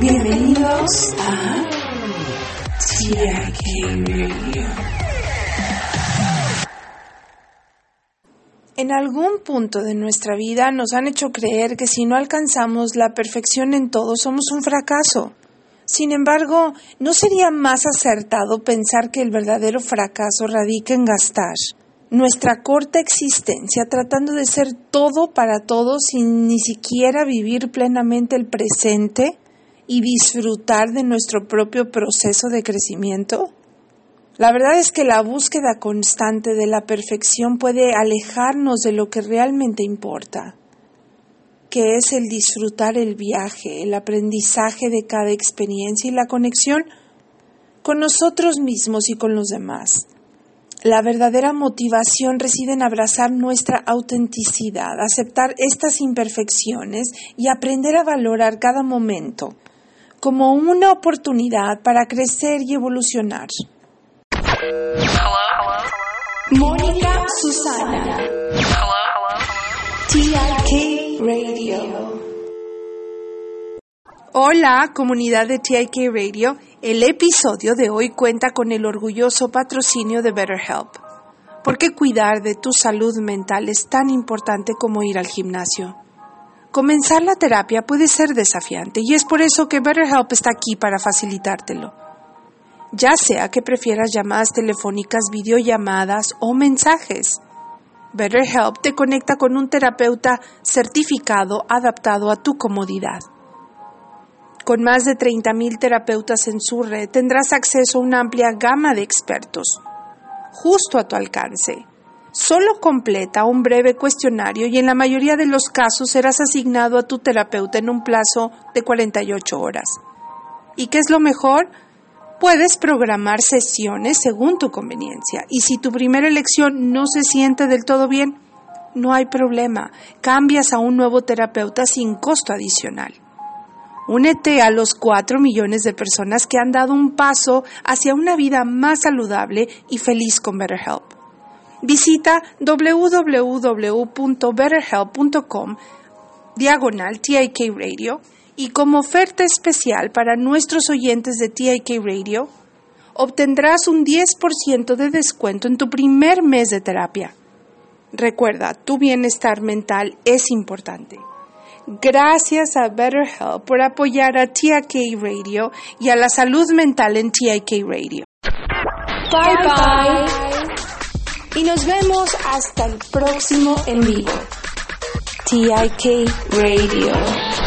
Bienvenidos a Radio. En algún punto de nuestra vida nos han hecho creer que si no alcanzamos la perfección en todo somos un fracaso. Sin embargo, ¿no sería más acertado pensar que el verdadero fracaso radica en gastar nuestra corta existencia tratando de ser todo para todos sin ni siquiera vivir plenamente el presente y disfrutar de nuestro propio proceso de crecimiento? La verdad es que la búsqueda constante de la perfección puede alejarnos de lo que realmente importa, que es el disfrutar el viaje, el aprendizaje de cada experiencia y la conexión con nosotros mismos y con los demás. La verdadera motivación reside en abrazar nuestra autenticidad, aceptar estas imperfecciones y aprender a valorar cada momento como una oportunidad para crecer y evolucionar. Mónica Susana. TIK Radio. Hola, comunidad de TIK Radio. El episodio de hoy cuenta con el orgulloso patrocinio de BetterHelp. ¿Por qué cuidar de tu salud mental es tan importante como ir al gimnasio? Comenzar la terapia puede ser desafiante y es por eso que BetterHelp está aquí para facilitártelo. Ya sea que prefieras llamadas telefónicas, videollamadas o mensajes. BetterHelp te conecta con un terapeuta certificado adaptado a tu comodidad. Con más de 30.000 terapeutas en su red tendrás acceso a una amplia gama de expertos, justo a tu alcance. Solo completa un breve cuestionario y en la mayoría de los casos serás asignado a tu terapeuta en un plazo de 48 horas. ¿Y qué es lo mejor? Puedes programar sesiones según tu conveniencia y si tu primera elección no se siente del todo bien, no hay problema, cambias a un nuevo terapeuta sin costo adicional. Únete a los 4 millones de personas que han dado un paso hacia una vida más saludable y feliz con BetterHelp. Visita www.betterhelp.com diagonal TIK Radio y como oferta especial para nuestros oyentes de TIK Radio, obtendrás un 10% de descuento en tu primer mes de terapia. Recuerda, tu bienestar mental es importante. Gracias a BetterHelp por apoyar a TIK Radio y a la salud mental en TIK Radio. Bye bye. Y nos vemos hasta el próximo en vivo. TIK Radio.